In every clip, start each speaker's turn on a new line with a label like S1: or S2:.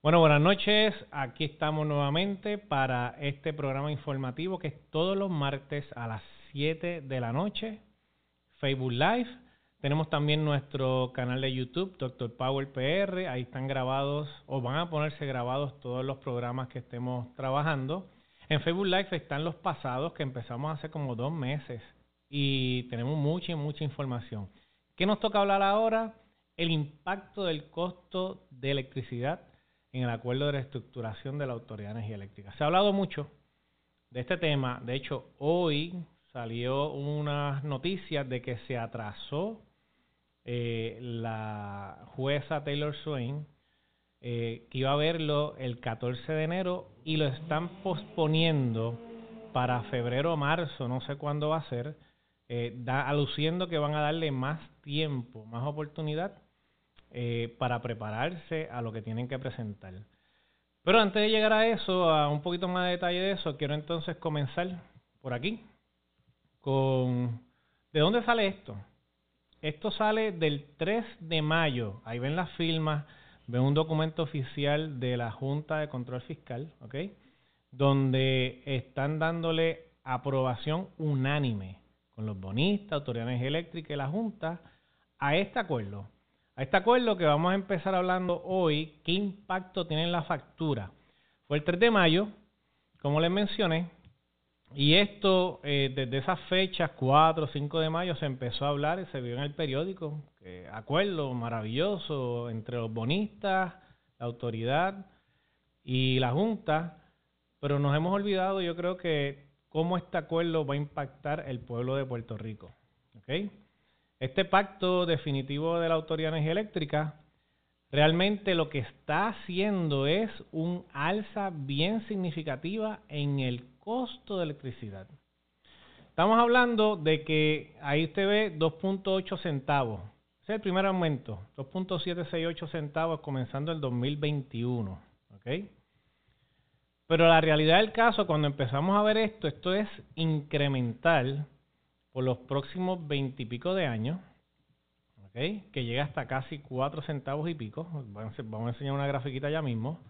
S1: Bueno, buenas noches. Aquí estamos nuevamente para este programa informativo que es todos los martes a las 7 de la noche, Facebook Live. Tenemos también nuestro canal de YouTube, Dr. Power PR. Ahí están grabados o van a ponerse grabados todos los programas que estemos trabajando. En Facebook Live están los pasados que empezamos hace como dos meses y tenemos mucha, mucha información. ¿Qué nos toca hablar ahora? El impacto del costo de electricidad en el acuerdo de reestructuración de la Autoridad de Energía Eléctrica. Se ha hablado mucho de este tema. De hecho, hoy salió unas noticias de que se atrasó eh, la jueza Taylor Swain, eh, que iba a verlo el 14 de enero y lo están posponiendo para febrero o marzo, no sé cuándo va a ser, eh, aluciendo que van a darle más tiempo, más oportunidad eh, para prepararse a lo que tienen que presentar. Pero antes de llegar a eso, a un poquito más de detalle de eso, quiero entonces comenzar por aquí con ¿de dónde sale esto? Esto sale del 3 de mayo. Ahí ven las firmas, ven un documento oficial de la Junta de Control Fiscal, ¿ok? Donde están dándole aprobación unánime con los bonistas, autoridades eléctricas y la Junta a este acuerdo a este acuerdo que vamos a empezar hablando hoy, ¿qué impacto tiene en la factura? Fue el 3 de mayo, como les mencioné, y esto eh, desde esas fechas, 4 o 5 de mayo, se empezó a hablar y se vio en el periódico, acuerdo maravilloso entre los bonistas, la autoridad y la Junta, pero nos hemos olvidado, yo creo que, cómo este acuerdo va a impactar el pueblo de Puerto Rico. ¿okay? Este pacto definitivo de la Autoridad de Energía Eléctrica realmente lo que está haciendo es un alza bien significativa en el costo de electricidad. Estamos hablando de que ahí usted ve 2.8 centavos. Ese es el primer aumento, 2.768 centavos comenzando el 2021. ¿ok? Pero la realidad del caso, cuando empezamos a ver esto, esto es incremental por los próximos veintipico de años, que llega hasta casi cuatro centavos y pico. Vamos a enseñar una grafiquita ya mismo.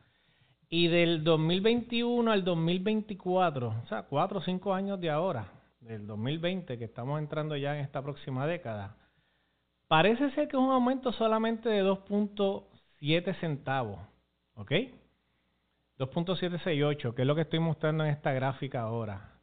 S1: Y del 2021 al 2024, o sea, cuatro o cinco años de ahora, del 2020, que estamos entrando ya en esta próxima década, parece ser que es un aumento solamente de 2.7 centavos. ¿Ok? 2.768, que es lo que estoy mostrando en esta gráfica ahora.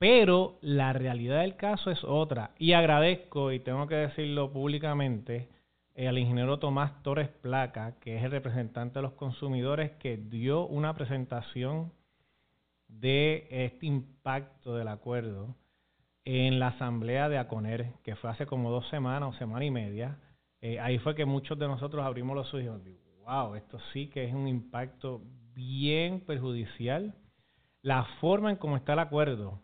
S1: Pero la realidad del caso es otra. Y agradezco, y tengo que decirlo públicamente, eh, al ingeniero Tomás Torres Placa, que es el representante de los consumidores, que dio una presentación de este impacto del acuerdo en la asamblea de ACONER, que fue hace como dos semanas o semana y media. Eh, ahí fue que muchos de nosotros abrimos los ojos y dijimos, wow, esto sí que es un impacto bien perjudicial. La forma en cómo está el acuerdo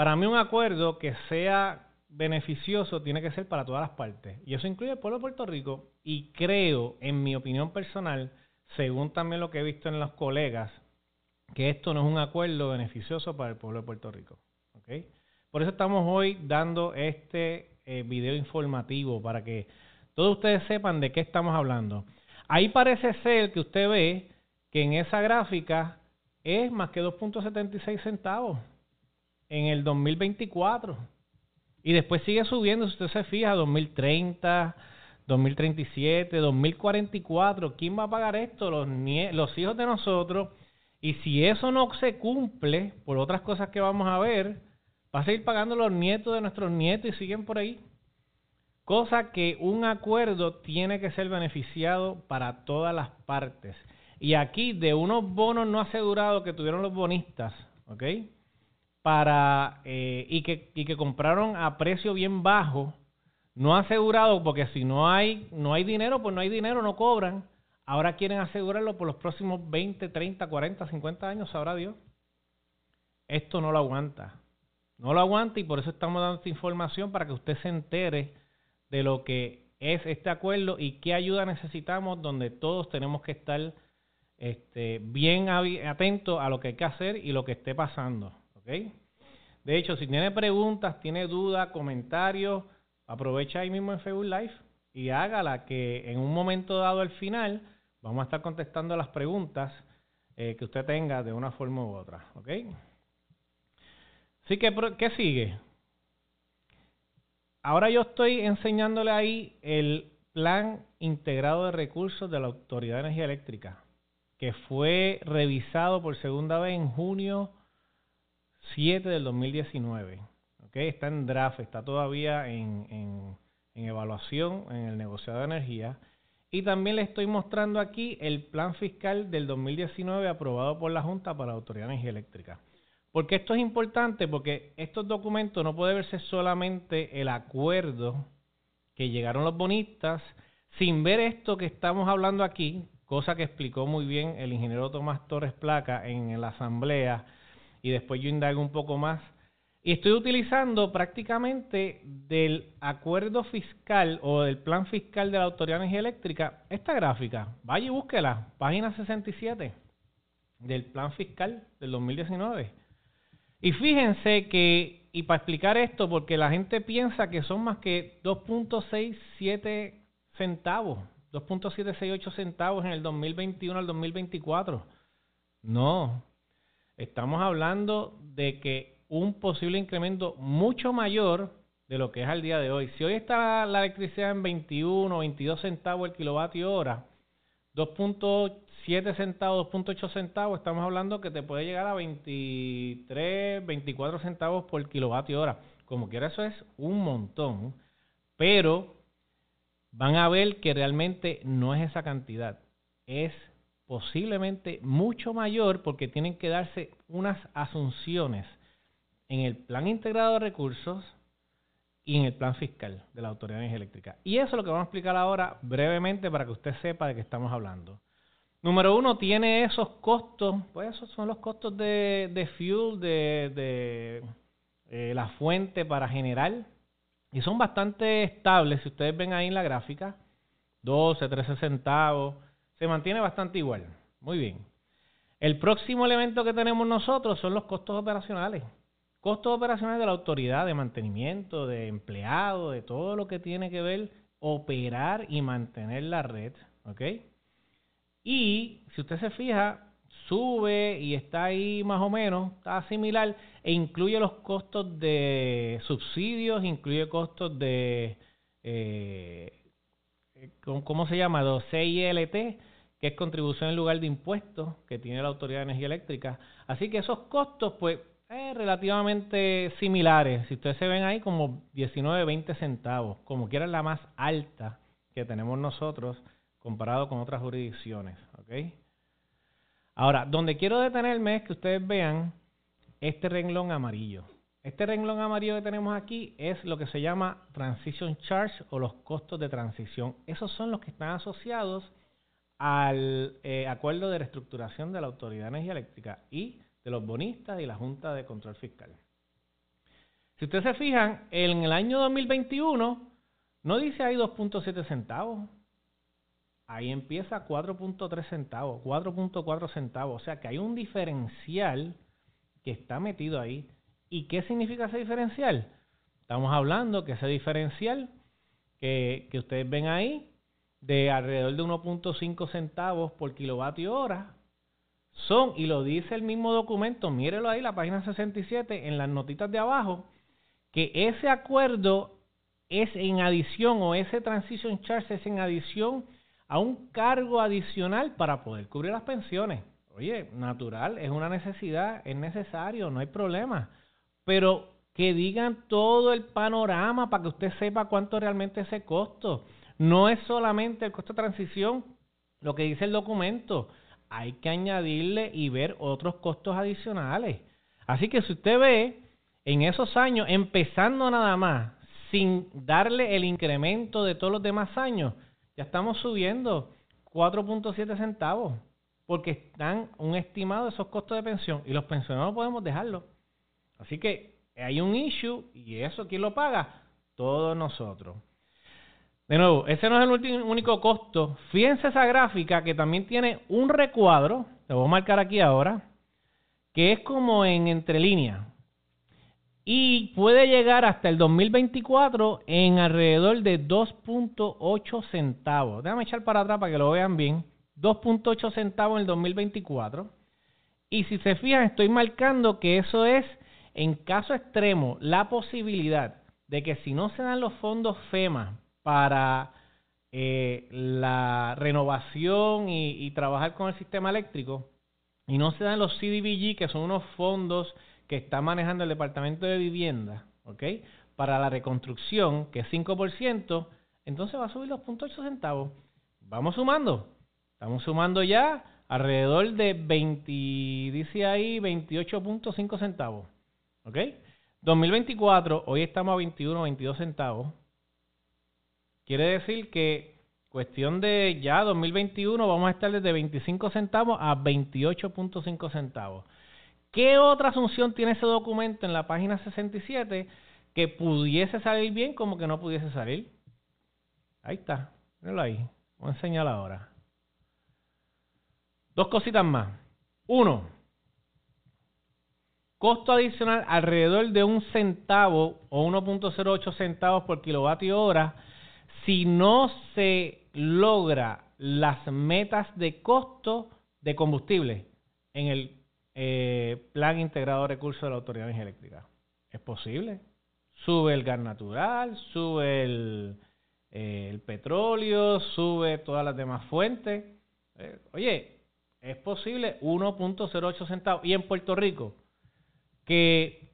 S1: para mí un acuerdo que sea beneficioso tiene que ser para todas las partes. Y eso incluye el pueblo de Puerto Rico. Y creo, en mi opinión personal, según también lo que he visto en los colegas, que esto no es un acuerdo beneficioso para el pueblo de Puerto Rico. Por eso estamos hoy dando este eh, video informativo para que todos ustedes sepan de qué estamos hablando. Ahí parece ser que usted ve que en esa gráfica es más que 2.76 centavos en el 2024. Y después sigue subiendo, si usted se fija, 2030, 2037, 2044. ¿Quién va a pagar esto? Los, los hijos de nosotros. Y si eso no se cumple, por otras cosas que vamos a ver, va a seguir pagando los nietos de nuestros nietos y siguen por ahí. Cosa que un acuerdo tiene que ser beneficiado para todas las partes. Y aquí de unos bonos no asegurados que tuvieron los bonistas, ¿ok? Para eh, y, que, y que compraron a precio bien bajo, no asegurado, porque si no hay, no hay dinero, pues no hay dinero, no cobran. Ahora quieren asegurarlo por los próximos 20, 30, 40, 50 años, sabrá Dios. Esto no lo aguanta. No lo aguanta y por eso estamos dando esta información para que usted se entere de lo que es este acuerdo y qué ayuda necesitamos donde todos tenemos que estar este, bien atentos a lo que hay que hacer y lo que esté pasando. De hecho, si tiene preguntas, tiene dudas, comentarios, aprovecha ahí mismo en Facebook Live y hágala que en un momento dado al final Vamos a estar contestando las preguntas eh, que usted tenga de una forma u otra. ¿Ok? Así que, ¿qué sigue? Ahora yo estoy enseñándole ahí el plan integrado de recursos de la Autoridad de Energía Eléctrica, que fue revisado por segunda vez en junio 7 del 2019. ¿Okay? Está en draft, está todavía en, en, evaluación en el negociado de energía. Y también le estoy mostrando aquí el plan fiscal del 2019 aprobado por la Junta para la Autoridad de Energía Eléctrica. Porque esto es importante? Porque estos documentos no puede verse solamente el acuerdo que llegaron los bonistas sin ver esto que estamos hablando aquí, cosa que explicó muy bien el ingeniero Tomás Torres Placa en la asamblea y después yo indago un poco más. Y estoy utilizando prácticamente del acuerdo fiscal o del plan fiscal de la Autoridad de Energía Eléctrica esta gráfica. Vaya y búsquela, página 67 del plan fiscal del 2019. Y fíjense que, y para explicar esto, porque la gente piensa que son más que 2.67 centavos, 2.768 centavos en el 2021 al 2024. No, estamos hablando de que un posible incremento mucho mayor de lo que es al día de hoy. Si hoy está la electricidad en 21 o 22 centavos el kilovatio hora, 2.7 centavos, 2.8 centavos, estamos hablando que te puede llegar a 23, 24 centavos por kilovatio hora. Como quiera, eso es un montón, pero van a ver que realmente no es esa cantidad, es posiblemente mucho mayor porque tienen que darse unas asunciones en el plan integrado de recursos y en el plan fiscal de la Autoridad de Energía Eléctrica. Y eso es lo que vamos a explicar ahora brevemente para que usted sepa de qué estamos hablando. Número uno, tiene esos costos, pues esos son los costos de, de fuel, de, de eh, la fuente para generar, y son bastante estables, si ustedes ven ahí en la gráfica, 12, 13 centavos, se mantiene bastante igual. Muy bien. El próximo elemento que tenemos nosotros son los costos operacionales. Costos operacionales de la autoridad de mantenimiento, de empleado, de todo lo que tiene que ver operar y mantener la red. ¿Ok? Y si usted se fija, sube y está ahí más o menos, está similar, e incluye los costos de subsidios, incluye costos de, eh, ¿cómo, se llama? De CILT, que es contribución en lugar de impuestos que tiene la Autoridad de Energía Eléctrica. Así que esos costos, pues, eh, relativamente similares. Si ustedes se ven ahí como 19, 20 centavos, como quiera la más alta que tenemos nosotros comparado con otras jurisdicciones. Ahora, donde quiero detenerme es que ustedes vean este renglón amarillo. Este renglón amarillo que tenemos aquí es lo que se llama Transition Charge o los costos de transición. Esos son los que están asociados al eh, acuerdo de reestructuración de la Autoridad de Energía Eléctrica y de los bonistas y la Junta de Control Fiscal. Si ustedes se fijan, en el año 2021 no dice ahí 2.7 centavos. Ahí empieza 4.3 centavos, 4.4 centavos. O sea que hay un diferencial que está metido ahí. ¿Y qué significa ese diferencial? Estamos hablando que ese diferencial que, que ustedes ven ahí, de alrededor de 1.5 centavos por kilovatio hora, son, y lo dice el mismo documento, mírelo ahí, la página 67, en las notitas de abajo, que ese acuerdo es en adición, o ese transition charge es en adición a un cargo adicional para poder cubrir las pensiones. Oye, natural, es una necesidad, es necesario, no hay problema. Pero que digan todo el panorama para que usted sepa cuánto realmente es ese costo. No es solamente el costo de transición, lo que dice el documento hay que añadirle y ver otros costos adicionales. Así que si usted ve en esos años, empezando nada más, sin darle el incremento de todos los demás años, ya estamos subiendo 4.7 centavos, porque están un estimado de esos costos de pensión y los pensionados no podemos dejarlo. Así que hay un issue y eso quién lo paga? Todos nosotros. De nuevo, ese no es el único costo. Fíjense esa gráfica que también tiene un recuadro, te voy a marcar aquí ahora, que es como en entre líneas. Y puede llegar hasta el 2024 en alrededor de 2.8 centavos. Déjame echar para atrás para que lo vean bien. 2.8 centavos en el 2024. Y si se fijan, estoy marcando que eso es, en caso extremo, la posibilidad de que si no se dan los fondos FEMA para eh, la renovación y, trabajar con el sistema eléctrico, y no se dan los CDBG, que son unos fondos que está manejando el Departamento de Vivienda, ¿ok? Para la reconstrucción, que es 5%, entonces va a subir los 0.8 centavos. Vamos sumando. Estamos sumando ya alrededor de 20, dice ahí, 28.5 centavos. ¿Ok? 2024, hoy estamos a 21, 22 centavos. Quiere decir que cuestión de ya 2021 vamos a estar desde 25 centavos a 28.5 centavos. ¿Qué otra asunción tiene ese documento en la página 67 que pudiese salir bien como que no pudiese salir? Ahí está, míralo ahí. Voy a enseñar ahora. Dos cositas más. Uno, costo adicional alrededor de un centavo o 1.08 centavos por kilovatio hora si no se logra las metas de costo de combustible en el eh, Plan Integrado de Recursos de la Autoridad de Eléctrica. Es posible. Sube el gas natural, sube el, eh, petróleo, sube todas las demás fuentes. Eh, oye, es posible 1.08 centavos. Y en Puerto Rico, que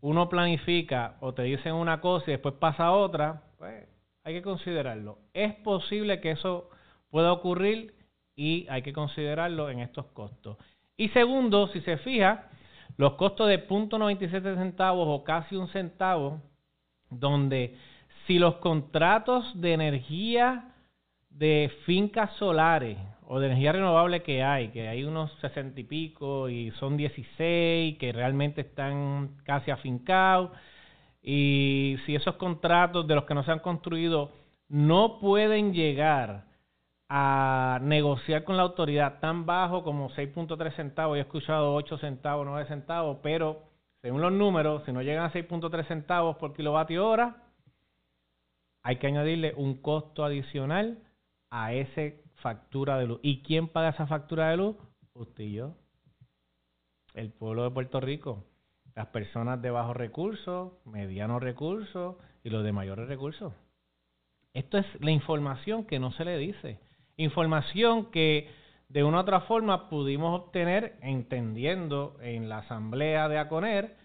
S1: uno planifica o te dicen una cosa y después pasa otra, pues hay que considerarlo. Es posible que eso pueda ocurrir y hay que considerarlo en estos costos. Y segundo, si se fija, los costos de 0.97 centavos o casi un centavo, donde si los contratos de energía de fincas solares o de energía renovable que hay, que hay unos 60 y pico y son 16 que realmente están casi afincados, y si esos contratos de los que no se han construido no pueden llegar a negociar con la autoridad tan bajo como 6.3 centavos, he escuchado 8 centavos, 9 centavos, pero según los números, si no llegan a 6.3 centavos por kilovatio hora, hay que añadirle un costo adicional a esa factura de luz. ¿Y quién paga esa factura de luz? Usted y yo. El pueblo de Puerto Rico. Las personas de bajos recursos, medianos recursos y los de mayores recursos. Esto es la información que no se le dice. Información que de una u otra forma pudimos obtener entendiendo en la asamblea de ACONER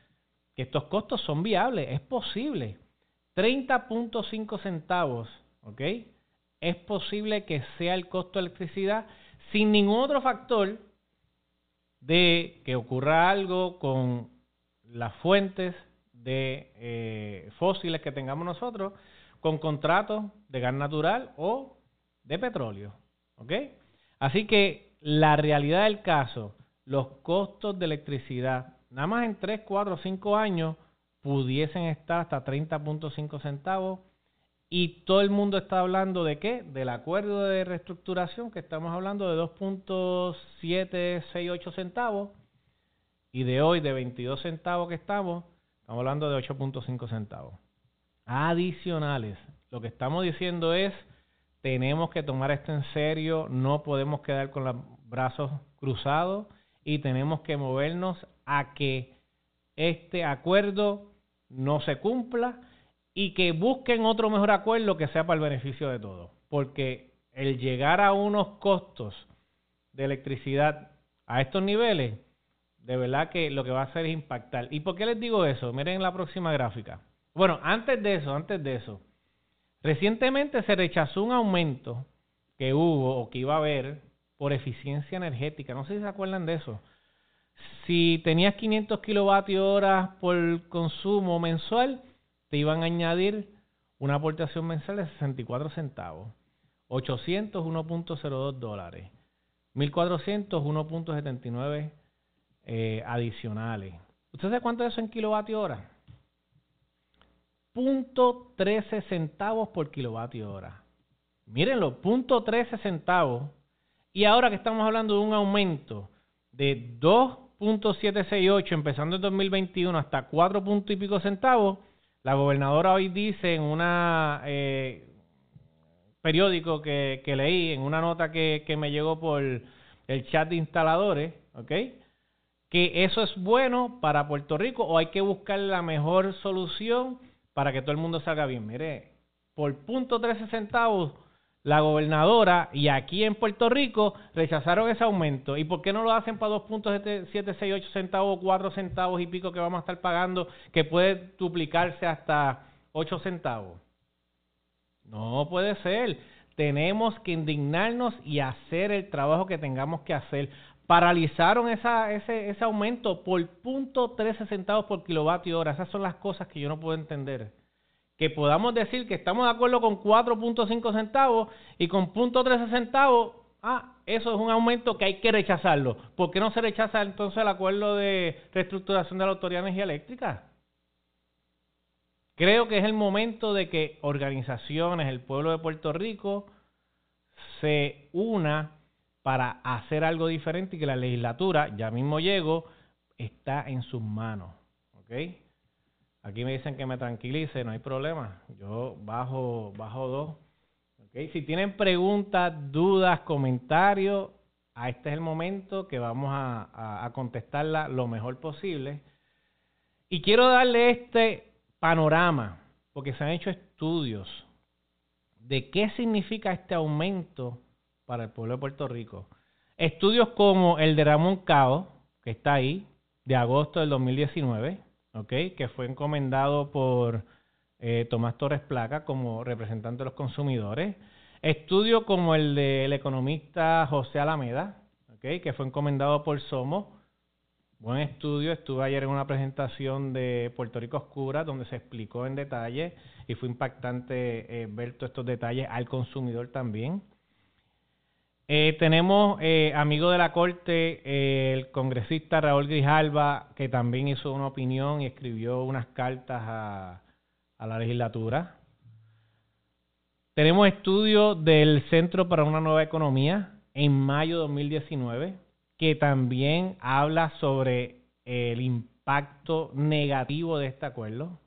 S1: que estos costos son viables, es posible. 30.5 centavos, ¿ok? Es posible que sea el costo de electricidad sin ningún otro factor de que ocurra algo con las fuentes de eh, fósiles que tengamos nosotros, con contratos de gas natural o de petróleo. ¿Ok? Así que la realidad del caso, los costos de electricidad, nada más en 3, 4, 5 años, pudiesen estar hasta 30.5 centavos. Y todo el mundo está hablando de qué? Del acuerdo de reestructuración, que estamos hablando de 2.768 centavos. Y de hoy, de 22 centavos que estamos, estamos hablando de 8.5 centavos. Adicionales. Lo que estamos diciendo es tenemos que tomar esto en serio, no podemos quedar con los brazos cruzados y tenemos que movernos a que este acuerdo no se cumpla y que busquen otro mejor acuerdo que sea para el beneficio de todos. Porque el llegar a unos costos de electricidad a estos niveles, de verdad que lo que va a hacer es impactar. ¿Y por qué les digo eso? Miren la próxima gráfica. Bueno, antes de eso, antes de eso, Recientemente se rechazó un aumento que hubo o que iba a haber por eficiencia energética. No sé si se acuerdan de eso. Si tenías 500 kilovatios horas por consumo mensual, te iban a añadir una aportación mensual de 64 centavos. 800, 1.02 dólares. 1400, 1.79 eh, adicionales. ¿Usted sabe cuánto es eso en kilovatios hora? .13 centavos por kilovatio hora. Mírenlo, .13 centavos. Y ahora que estamos hablando de un aumento de 2.768 empezando en 2021 hasta 4 y pico centavos, la gobernadora hoy dice en una eh, periódico que, que leí, en una nota que, que me llegó por el chat de instaladores, ¿ok? Que eso es bueno para Puerto Rico o hay que buscar la mejor solución para que todo el mundo salga bien. Mire, por punto 13 centavos la gobernadora y aquí en Puerto Rico rechazaron ese aumento. ¿Y por qué no lo hacen para 2.768 centavos, 4 centavos y pico que vamos a estar pagando, que puede duplicarse hasta 8 centavos? No puede ser. Tenemos que indignarnos y hacer el trabajo que tengamos que hacer. Paralizaron ese, aumento por punto 13 centavos por kilovatio hora. Esas son las cosas que yo no puedo entender que podamos decir que estamos de acuerdo con 4.5 centavos y con .13 centavos, ah, eso es un aumento que hay que rechazarlo. ¿Por qué no se rechaza entonces el acuerdo de reestructuración de la Autoridad de Energía Eléctrica? Creo que es el momento de que organizaciones, el pueblo de Puerto Rico, se una para hacer algo diferente y que la legislatura, ya mismo llego, está en sus manos. ¿Ok? Aquí me dicen que me tranquilice, no hay problema. Yo bajo, bajo dos. Okay. Si tienen preguntas, dudas, comentarios, a este es el momento que vamos a, a, contestarla lo mejor posible. Y quiero darle este panorama, porque se han hecho estudios de qué significa este aumento para el pueblo de Puerto Rico. Estudios como el de Ramón Cao, que está ahí, de agosto del 2019 okay, que fue encomendado por eh, Tomás Torres Placa como representante de los consumidores. Estudio como el del economista José Alameda, okay, que fue encomendado por Somo. Buen estudio, estuve ayer en una presentación de Puerto Rico Oscura donde se explicó en detalle y fue impactante eh, ver todos estos detalles al consumidor también. Eh, tenemos eh, amigo de la Corte, eh, el congresista Raúl Grijalva, que también hizo una opinión y escribió unas cartas a, a la legislatura. Tenemos estudios del Centro para una Nueva Economía en mayo de 2019, que también habla sobre el impacto negativo de este acuerdo.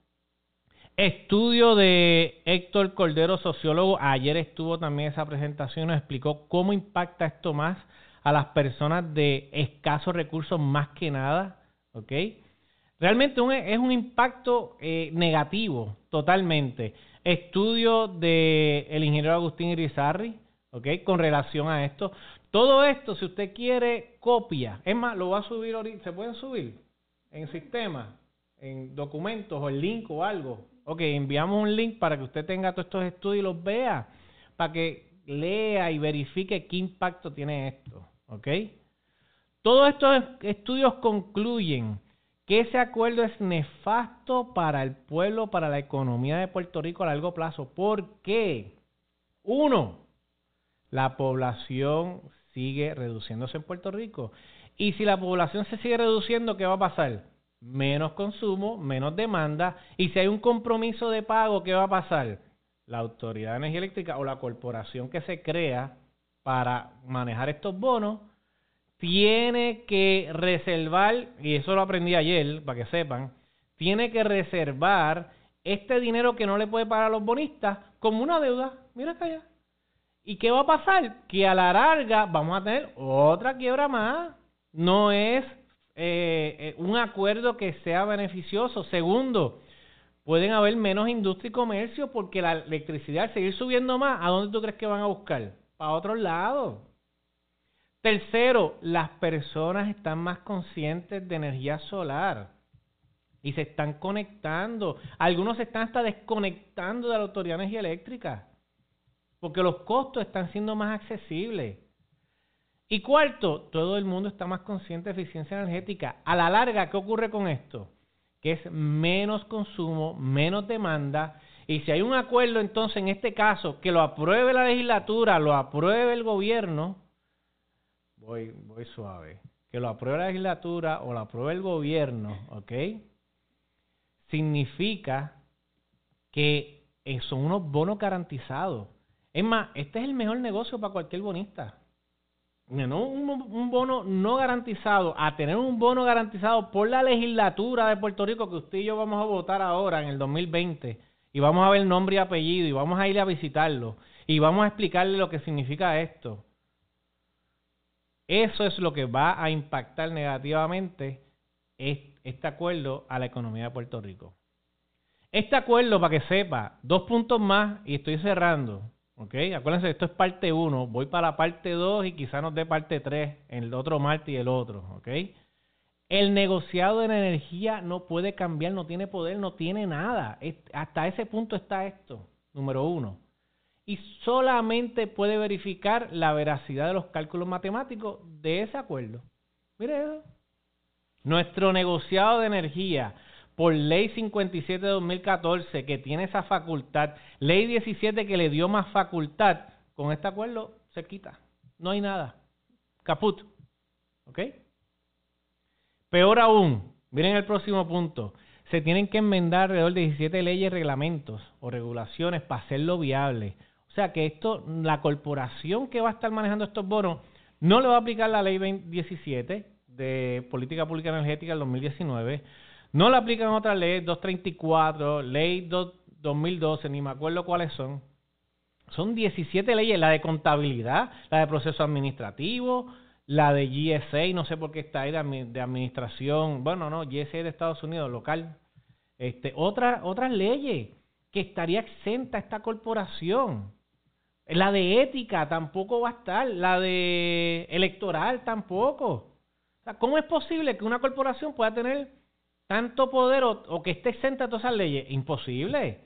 S1: Estudio de Héctor Cordero, sociólogo. Ayer estuvo también esa presentación, nos explicó cómo impacta esto más a las personas de escasos recursos más que nada. ¿Ok? Realmente es un impacto eh, negativo, totalmente. Estudio de ingeniero Agustín Irizarri, ¿ok? Con relación a esto. Todo esto, si usted quiere copia, es más, lo va a subir ahorita, ¿se pueden subir? En sistema, en documentos o el link o algo Ok, enviamos un link para que usted tenga todos estos estudios y los vea, para que lea y verifique qué impacto tiene esto. Ok. Todos estos estudios concluyen que ese acuerdo es nefasto para el pueblo, para la economía de Puerto Rico a largo plazo. ¿Por qué? Uno, la población sigue reduciéndose en Puerto Rico. Y si la población se sigue reduciendo, ¿qué va a pasar? Menos consumo, menos demanda, y si hay un compromiso de pago, ¿qué va a pasar? La Autoridad de Energía Eléctrica o la corporación que se crea para manejar estos bonos tiene que reservar, y eso lo aprendí ayer, para que sepan, tiene que reservar este dinero que no le puede pagar a los bonistas como una deuda. Mira acá allá. ¿Y qué va a pasar? Que a la larga vamos a tener otra quiebra más. No es eh, eh, un acuerdo que sea beneficioso. Segundo, pueden haber menos industria y comercio porque la electricidad, al seguir subiendo más, ¿a dónde tú crees que van a buscar? Para otro lado. Tercero, las personas están más conscientes de energía solar y se están conectando. Algunos se están hasta desconectando de la Autoridad de Energía Eléctrica porque los costos están siendo más accesibles. Y cuarto, todo el mundo está más consciente de eficiencia energética. A la larga, ¿qué ocurre con esto? Que es menos consumo, menos demanda. Y si hay un acuerdo, entonces en este caso, que lo apruebe la legislatura, lo apruebe el gobierno, voy, voy suave, que lo apruebe la legislatura o lo apruebe el gobierno, ¿ok? Significa que son unos bonos garantizados. Es más, este es el mejor negocio para cualquier bonista no un, bono no garantizado a tener un bono garantizado por la legislatura de Puerto Rico que usted y yo vamos a votar ahora en el 2020 y vamos a ver nombre y apellido y vamos a ir a visitarlo Y vamos a explicarle lo que significa esto. Eso es lo que va a impactar negativamente este acuerdo a la economía de Puerto Rico. Este acuerdo, para que sepa, dos puntos más y estoy cerrando. ¿Ok? Acuérdense, esto es parte 1. Voy para la parte 2 y quizá nos dé parte 3 en el otro martes y el otro. ¿Ok? El negociado de energía no puede cambiar, no tiene poder, no tiene nada. Hasta ese punto está esto, número uno. Y solamente puede verificar la veracidad de los cálculos matemáticos de ese acuerdo. Mire eso. Nuestro negociado de energía por ley 57 de 2014 que tiene esa facultad, ley 17 que le dio más facultad, con este acuerdo se quita. No hay nada. Caput. ¿Ok? Peor aún, miren el próximo punto. Se tienen que enmendar alrededor de 17 leyes, reglamentos o regulaciones para hacerlo viable. O sea que esto, la corporación que va a estar manejando estos bonos, no le va a aplicar la ley 17 de Política Pública Energética del 2019 no le aplican otras leyes, 234, ley 2012, ni me acuerdo cuáles son. Son 17 leyes, la de contabilidad, la de proceso administrativo, la de GSA, no sé por qué está ahí de, administración, bueno, no, GSA de Estados Unidos, local. Este, otra, otras leyes que estaría exenta esta corporación. La de ética tampoco va a estar, la de electoral tampoco. ¿Cómo es posible que una corporación pueda tener tanto poder o, que esté exenta de todas esas leyes. Imposible.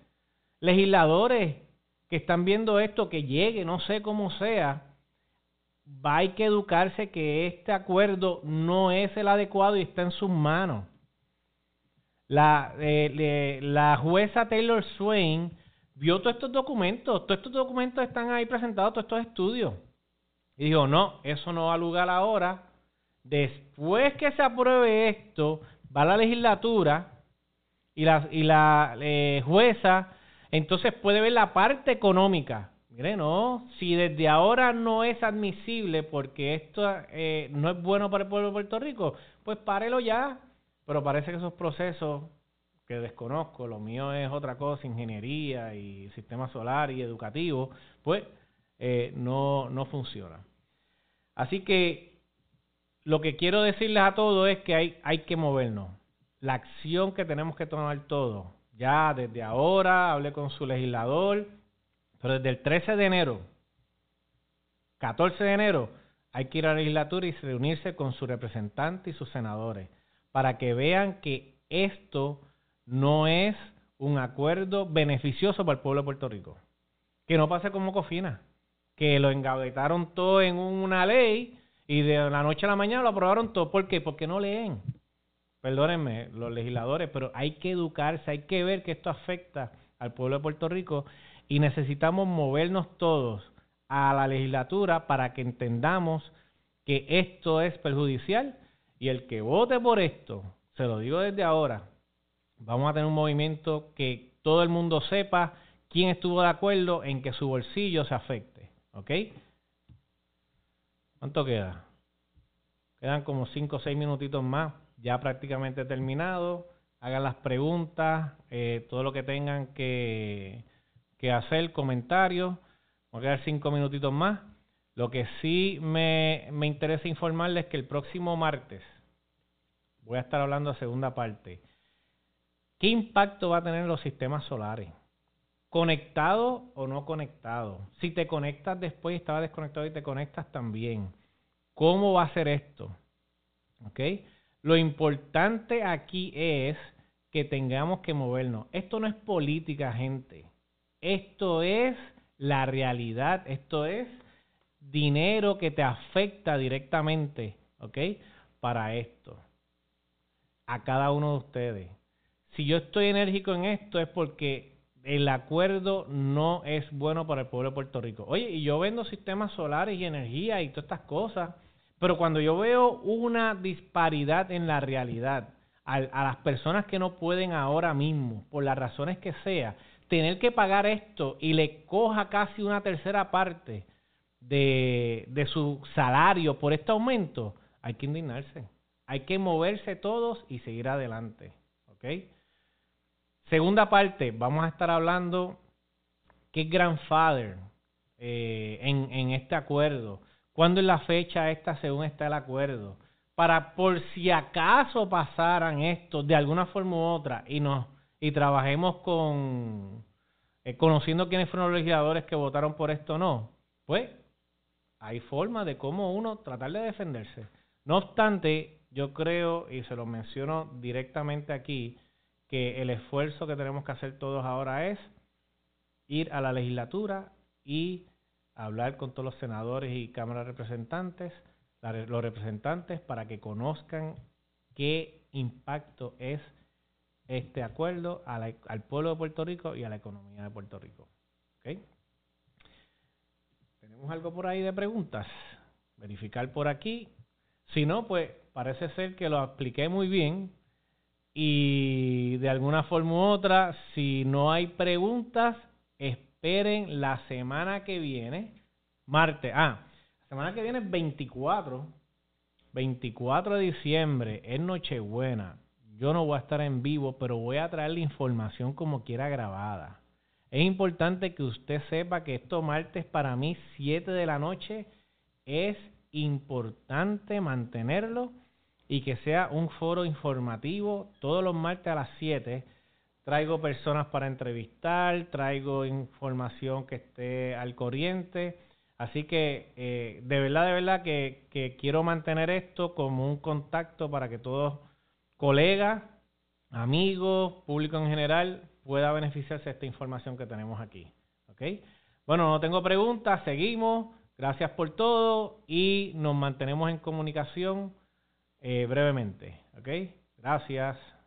S1: Legisladores que están viendo esto, que llegue, no sé cómo sea, va a que educarse que este acuerdo no es el adecuado y está en sus manos. La, eh, la jueza Taylor Swain vio todos estos documentos, todos estos documentos están ahí presentados, todos estos estudios. Y dijo, no, eso no va a lugar ahora. Después que se apruebe esto, va a la legislatura y la, y la eh, jueza entonces puede ver la parte económica. Mire, no, si desde ahora no es admisible porque esto eh, no es bueno para el pueblo de Puerto Rico, pues párelo ya. Pero parece que esos procesos que desconozco, lo mío es otra cosa, ingeniería y sistema solar y educativo, pues eh, no, no funciona. Así que lo que quiero decirles a todos es que hay, hay que movernos. La acción que tenemos que tomar todos. Ya desde ahora hablé con su legislador, pero desde el 13 de enero, 14 de enero, hay que ir a la legislatura y reunirse con sus representantes y sus senadores para que vean que esto no es un acuerdo beneficioso para el pueblo de Puerto Rico. Que no pase como Cofina, que lo engavetaron todo en una ley y de la noche a la mañana lo aprobaron todo. ¿Por qué? Porque no leen. Perdónenme, los legisladores, pero hay que educarse, hay que ver que esto afecta al pueblo de Puerto Rico y necesitamos movernos todos a la legislatura para que entendamos que esto es perjudicial y el que vote por esto, se lo digo desde ahora, vamos a tener un movimiento que todo el mundo sepa quién estuvo de acuerdo en que su bolsillo se afecte. ¿Ok? ¿Cuánto queda? Quedan como 5 o 6 minutitos más, ya prácticamente terminado. Hagan las preguntas, eh, todo lo que tengan que, hacer, comentarios. Voy a quedar 5 minutitos más. Lo que sí me, me interesa informarles es que el próximo martes voy a estar hablando de segunda parte. ¿Qué impacto va a tener los sistemas solares? Conectado o no conectado. Si te conectas después y estaba desconectado y te conectas también. ¿Cómo va a ser esto? ¿Ok? Lo importante aquí es que tengamos que movernos. Esto no es política, gente. Esto es la realidad. Esto es dinero que te afecta directamente, ¿ok? Para esto. A cada uno de ustedes. Si yo estoy enérgico en esto es porque el acuerdo no es bueno para el pueblo de Puerto Rico. Oye, y yo vendo sistemas solares y energía y todas estas cosas, pero cuando yo veo una disparidad en la realidad, a, las personas que no pueden ahora mismo, por las razones que sea, tener que pagar esto y le coja casi una tercera parte de, de su salario por este aumento, hay que indignarse. Hay que moverse todos y seguir adelante. ¿Ok? Segunda parte, vamos a estar hablando qué grandfather eh, en, en este acuerdo? ¿Cuándo es la fecha esta según está el acuerdo? Para por si acaso pasaran esto de alguna forma u otra y nos y trabajemos con eh, conociendo quiénes fueron los legisladores que votaron por esto o no, pues hay forma de cómo uno tratar de defenderse. No obstante, yo creo, y se lo menciono directamente aquí, que el esfuerzo que tenemos que hacer todos ahora es ir a la legislatura y hablar con todos los senadores y cámaras representantes, los representantes, para que conozcan qué impacto es este acuerdo al pueblo de Puerto Rico y a la economía de Puerto Rico. ¿Tenemos algo por ahí de preguntas? Verificar por aquí. Si no, pues parece ser que lo expliqué muy bien y de alguna forma u otra, si no hay preguntas, esperen la semana que viene, martes. Ah, la semana que viene es 24, 24 de diciembre, es Nochebuena. Yo no voy a estar en vivo, pero voy a traer la información como quiera grabada. Es importante que usted sepa que esto martes para mí, 7 de la noche, es importante mantenerlo y que sea un foro informativo todos los martes a las 7 traigo personas para entrevistar, traigo información que esté al corriente. Así que eh, de verdad, de verdad que, quiero mantener esto como un contacto para que todos colegas, amigos, público en general pueda beneficiarse de esta información que tenemos aquí. Bueno, no tengo preguntas, seguimos. Gracias por todo y nos mantenemos en comunicación eh, brevemente. ¿Ok? Gracias.